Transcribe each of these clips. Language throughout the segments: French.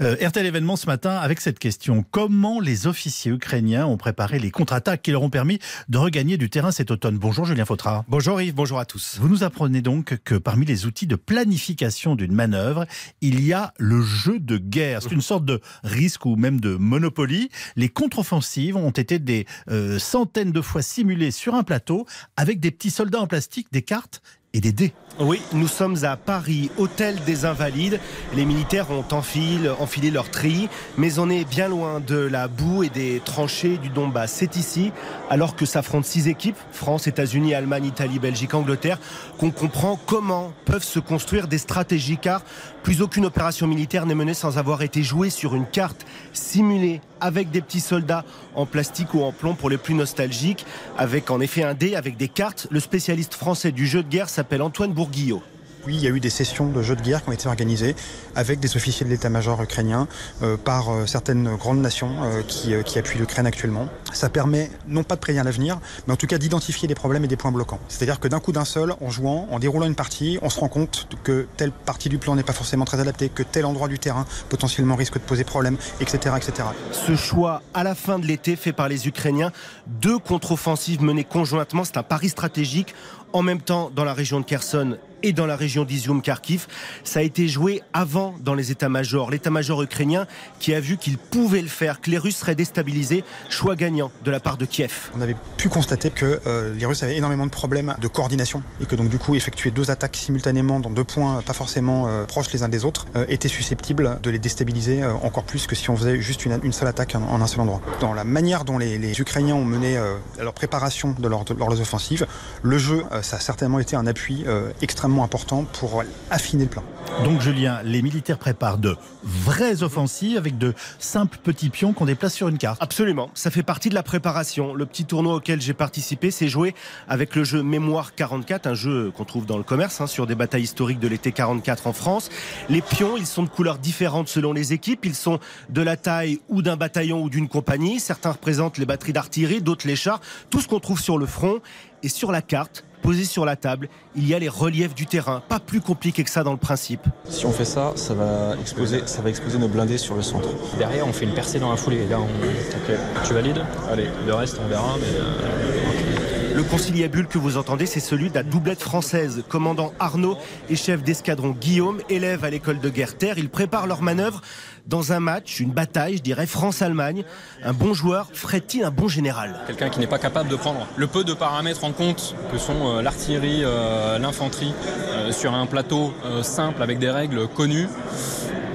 Euh, RTL événement ce matin avec cette question. Comment les officiers ukrainiens ont préparé les contre-attaques qui leur ont permis de regagner du terrain cet automne? Bonjour Julien Fautra. Bonjour Yves, bonjour à tous. Vous nous apprenez donc que parmi les outils de planification d'une manœuvre, il y a le jeu de guerre. C'est une sorte de risque ou même de monopoly. Les contre-offensives ont été des euh, centaines de fois simulées sur un plateau avec des petits soldats en plastique, des cartes et des dés. Oui, nous sommes à Paris, hôtel des Invalides. Les militaires ont enfilé, leur tri, mais on est bien loin de la boue et des tranchées du Donbass. C'est ici, alors que s'affrontent six équipes, France, États-Unis, Allemagne, Italie, Belgique, Angleterre, qu'on comprend comment peuvent se construire des stratégies, car plus aucune opération militaire n'est menée sans avoir été jouée sur une carte simulée avec des petits soldats en plastique ou en plomb pour les plus nostalgiques, avec en effet un dé, avec des cartes. Le spécialiste français du jeu de guerre s'appelle Antoine Bourguillot. Oui, il y a eu des sessions de jeux de guerre qui ont été organisées avec des officiers de l'état-major ukrainien euh, par euh, certaines grandes nations euh, qui, qui, appuient l'Ukraine actuellement. Ça permet non pas de prédire l'avenir, mais en tout cas d'identifier des problèmes et des points bloquants. C'est-à-dire que d'un coup d'un seul, en jouant, en déroulant une partie, on se rend compte que telle partie du plan n'est pas forcément très adaptée, que tel endroit du terrain potentiellement risque de poser problème, etc. etc. Ce choix à la fin de l'été fait par les Ukrainiens, deux contre-offensives menées conjointement, c'est un pari stratégique en même temps dans la région de Kherson et dans la région d'Izium-Kharkiv. Ça a été joué avant dans les états-majors. L'état-major ukrainien qui a vu qu'il pouvait le faire, que les Russes seraient déstabilisés. Choix gagnant de la part de Kiev. On avait pu constater que euh, les Russes avaient énormément de problèmes de coordination et que donc du coup effectuer deux attaques simultanément dans deux points pas forcément euh, proches les uns des autres euh, était susceptible de les déstabiliser encore plus que si on faisait juste une, seule attaque en, un seul endroit. Dans la manière dont les, Ukrainiens ont mené leur préparation de, de leurs offensives, le jeu, ça a certainement été un appui extrêmement important pour affiner le plan. Donc Julien, les militaires préparent de vraies offensives avec de simples petits pions qu'on déplace sur une carte. Absolument, ça fait partie de la préparation. Le petit tournoi auquel j'ai participé, c'est joué avec le jeu Mémoire 44, un jeu qu'on trouve dans le commerce hein, sur des batailles historiques de l'été 44 en France. Les pions, ils sont de couleurs différentes selon les équipes, ils sont de la taille ou d'un bataillon ou d'une compagnie. Certains représentent les batteries d'artillerie, d'autres les chars, tout ce qu'on trouve sur le front et sur la carte posé sur la table, il y a les reliefs du terrain. Pas plus compliqué que ça dans le principe. Si on fait ça, ça va exposer, ça va exposer nos blindés sur le centre. Derrière, on fait une percée dans la foulée. Là, on... okay. Tu valides? Allez, le reste, on verra. Mais euh... Le conciliabule que vous entendez, c'est celui de la doublette française. Commandant Arnaud et chef d'escadron Guillaume, élèves à l'école de guerre terre, ils préparent leur manœuvre dans un match, une bataille, je dirais France-Allemagne. Un bon joueur ferait-il un bon général? Quelqu'un qui n'est pas capable de prendre le peu de paramètres en compte que sont euh, l'artillerie, euh, l'infanterie, euh, sur un plateau simple avec des règles connues.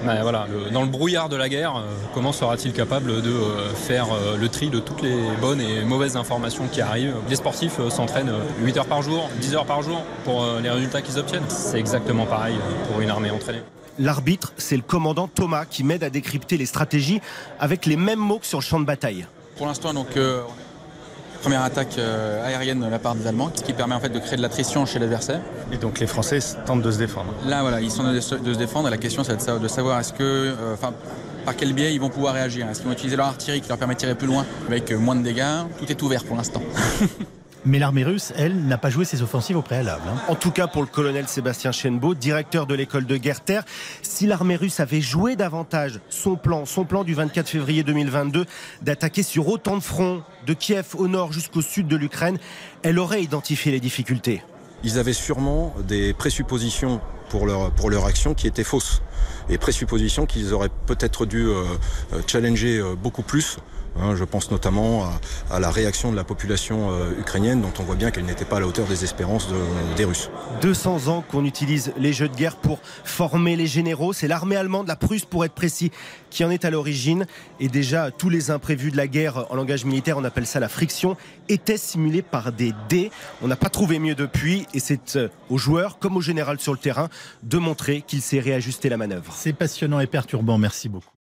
Ben voilà, le, dans le brouillard de la guerre, euh, comment sera-t-il capable de euh, faire euh, le tri de toutes les bonnes et mauvaises informations qui arrivent? Les sportifs s'entraînent 8 heures par jour, 10 heures par jour pour les résultats qu'ils obtiennent. C'est exactement pareil pour une armée entraînée. L'arbitre, c'est le commandant Thomas qui m'aide à décrypter les stratégies avec les mêmes mots que sur le champ de bataille. Pour l'instant, donc, euh, première attaque euh, aérienne de la part des Allemands, ce qui permet en fait de créer de l'attrition chez l'adversaire. Et donc les Français tentent de se défendre. Là, voilà, ils sont de, de se défendre. Et la question, c'est de savoir est-ce que, enfin, euh, par quel biais ils vont pouvoir réagir? Est-ce qu'ils vont utiliser leur artillerie qui leur permet de tirer plus loin avec euh, moins de dégâts? Tout est ouvert pour l'instant. Mais l'armée russe, elle, n'a pas joué ses offensives au préalable. Hein. En tout cas pour le colonel Sébastien Chenbeau, directeur de l'école de guerre terre, si l'armée russe avait joué davantage son plan, son plan du 24 février 2022 d'attaquer sur autant de fronts, de Kiev au nord jusqu'au sud de l'Ukraine, elle aurait identifié les difficultés. Ils avaient sûrement des présuppositions pour leur, pour leur action qui étaient fausses. Et présuppositions qu'ils auraient peut-être dû euh, challenger euh, beaucoup plus Hein, je pense notamment à, à, la réaction de la population euh, ukrainienne dont on voit bien qu'elle n'était pas à la hauteur des espérances de, des Russes. 200 ans qu'on utilise les jeux de guerre pour former les généraux. C'est l'armée allemande, la Prusse pour être précis, qui en est à l'origine. Et déjà, tous les imprévus de la guerre, en langage militaire, on appelle ça la friction, étaient simulés par des dés. On n'a pas trouvé mieux depuis. Et c'est euh, aux joueurs, comme au général sur le terrain, de montrer qu'il s'est réajusté la manœuvre. C'est passionnant et perturbant. Merci beaucoup.